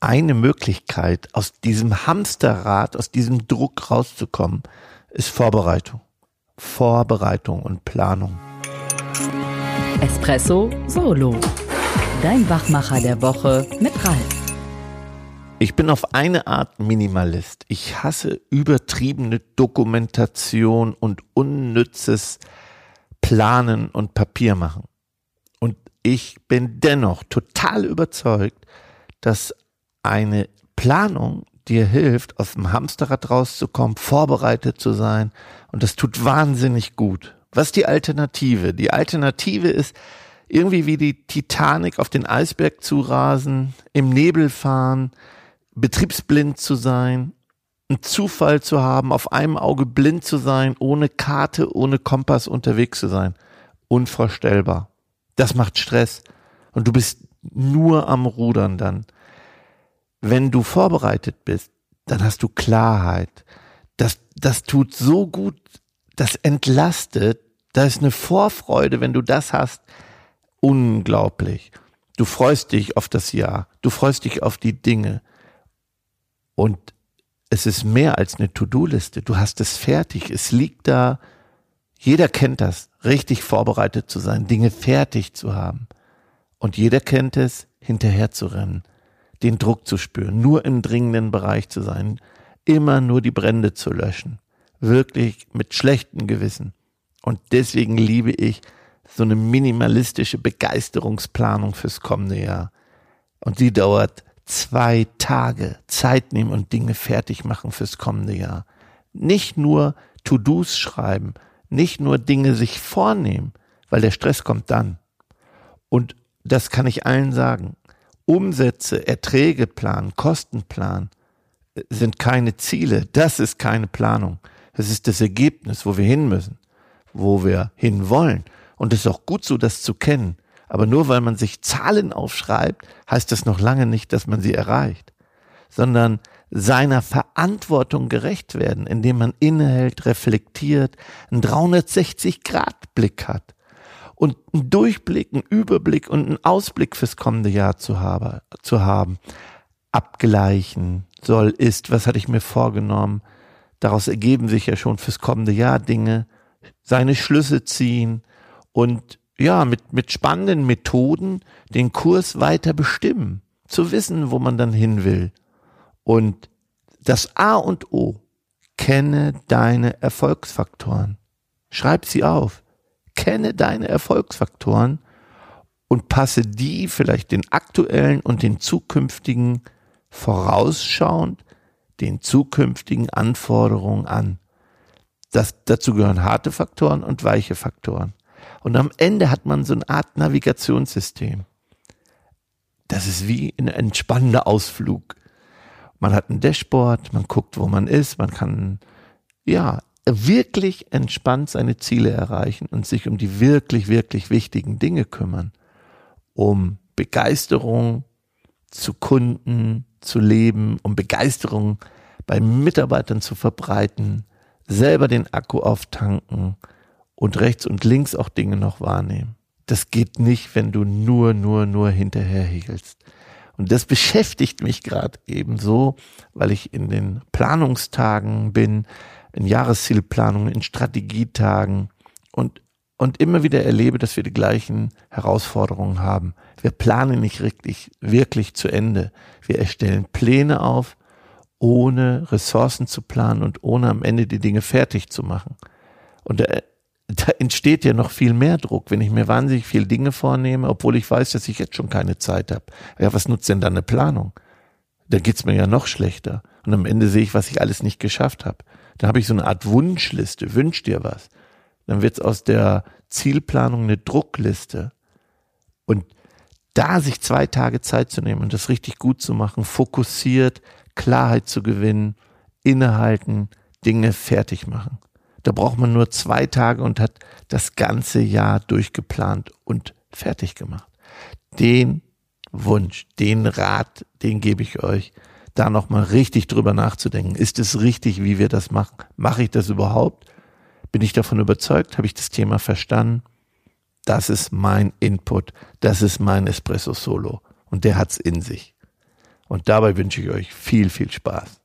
eine Möglichkeit, aus diesem Hamsterrad, aus diesem Druck rauszukommen, ist Vorbereitung. Vorbereitung und Planung. Espresso Solo. Dein Wachmacher der Woche mit Ralf. Ich bin auf eine Art Minimalist. Ich hasse übertriebene Dokumentation und unnützes Planen und Papier machen. Und ich bin dennoch total überzeugt, dass eine Planung dir hilft, aus dem Hamsterrad rauszukommen, vorbereitet zu sein. Und das tut wahnsinnig gut. Was ist die Alternative? Die Alternative ist, irgendwie wie die Titanic auf den Eisberg zu rasen, im Nebel fahren, betriebsblind zu sein, einen Zufall zu haben, auf einem Auge blind zu sein, ohne Karte, ohne Kompass unterwegs zu sein. Unvorstellbar. Das macht Stress. Und du bist nur am Rudern dann. Wenn du vorbereitet bist, dann hast du Klarheit. Das, das tut so gut, das entlastet. Da ist eine Vorfreude, wenn du das hast. Unglaublich. Du freust dich auf das Jahr. Du freust dich auf die Dinge. Und es ist mehr als eine To-Do-Liste. Du hast es fertig. Es liegt da. Jeder kennt das, richtig vorbereitet zu sein, Dinge fertig zu haben. Und jeder kennt es, hinterher zu rennen, den Druck zu spüren, nur im dringenden Bereich zu sein, immer nur die Brände zu löschen. Wirklich mit schlechtem Gewissen. Und deswegen liebe ich so eine minimalistische Begeisterungsplanung fürs kommende Jahr. Und die dauert zwei Tage Zeit nehmen und Dinge fertig machen fürs kommende Jahr. Nicht nur To-Dos schreiben, nicht nur Dinge sich vornehmen, weil der Stress kommt dann. Und das kann ich allen sagen. Umsätze, Erträge planen, Kosten planen äh, sind keine Ziele. Das ist keine Planung. Das ist das Ergebnis, wo wir hin müssen, wo wir hin wollen. Und es ist auch gut so, das zu kennen. Aber nur weil man sich Zahlen aufschreibt, heißt das noch lange nicht, dass man sie erreicht, sondern seiner Verantwortung gerecht werden, indem man innehält, reflektiert, einen 360-Grad-Blick hat und einen Durchblick, einen Überblick und einen Ausblick fürs kommende Jahr zu, habe, zu haben. Abgleichen soll, ist, was hatte ich mir vorgenommen? Daraus ergeben sich ja schon fürs kommende Jahr Dinge, seine Schlüsse ziehen und ja, mit, mit spannenden Methoden den Kurs weiter bestimmen, zu wissen, wo man dann hin will. Und das A und O, kenne deine Erfolgsfaktoren. Schreib sie auf. Kenne deine Erfolgsfaktoren und passe die vielleicht den aktuellen und den zukünftigen vorausschauend den zukünftigen Anforderungen an. Das, dazu gehören harte Faktoren und weiche Faktoren. Und am Ende hat man so eine Art Navigationssystem. Das ist wie ein entspannender Ausflug. Man hat ein Dashboard, man guckt, wo man ist, man kann, ja, wirklich entspannt seine Ziele erreichen und sich um die wirklich, wirklich wichtigen Dinge kümmern. Um Begeisterung zu Kunden, zu leben, um Begeisterung bei Mitarbeitern zu verbreiten, selber den Akku auftanken, und rechts und links auch Dinge noch wahrnehmen. Das geht nicht, wenn du nur, nur, nur hinterherhegelst. Und das beschäftigt mich gerade ebenso, weil ich in den Planungstagen bin, in Jahreszielplanungen, in Strategietagen und, und immer wieder erlebe, dass wir die gleichen Herausforderungen haben. Wir planen nicht richtig, wirklich zu Ende. Wir erstellen Pläne auf, ohne Ressourcen zu planen und ohne am Ende die Dinge fertig zu machen. Und da da entsteht ja noch viel mehr Druck, wenn ich mir wahnsinnig viel Dinge vornehme, obwohl ich weiß, dass ich jetzt schon keine Zeit habe. Ja, was nutzt denn dann eine Planung? Dann geht's mir ja noch schlechter. Und am Ende sehe ich, was ich alles nicht geschafft habe. Dann habe ich so eine Art Wunschliste. Wünsch dir was. Dann wird's aus der Zielplanung eine Druckliste. Und da sich zwei Tage Zeit zu nehmen und das richtig gut zu machen, fokussiert, Klarheit zu gewinnen, innehalten, Dinge fertig machen. Da braucht man nur zwei Tage und hat das ganze Jahr durchgeplant und fertig gemacht. Den Wunsch, den Rat, den gebe ich euch, da nochmal richtig drüber nachzudenken. Ist es richtig, wie wir das machen? Mache ich das überhaupt? Bin ich davon überzeugt? Habe ich das Thema verstanden? Das ist mein Input. Das ist mein Espresso Solo. Und der hat's in sich. Und dabei wünsche ich euch viel, viel Spaß.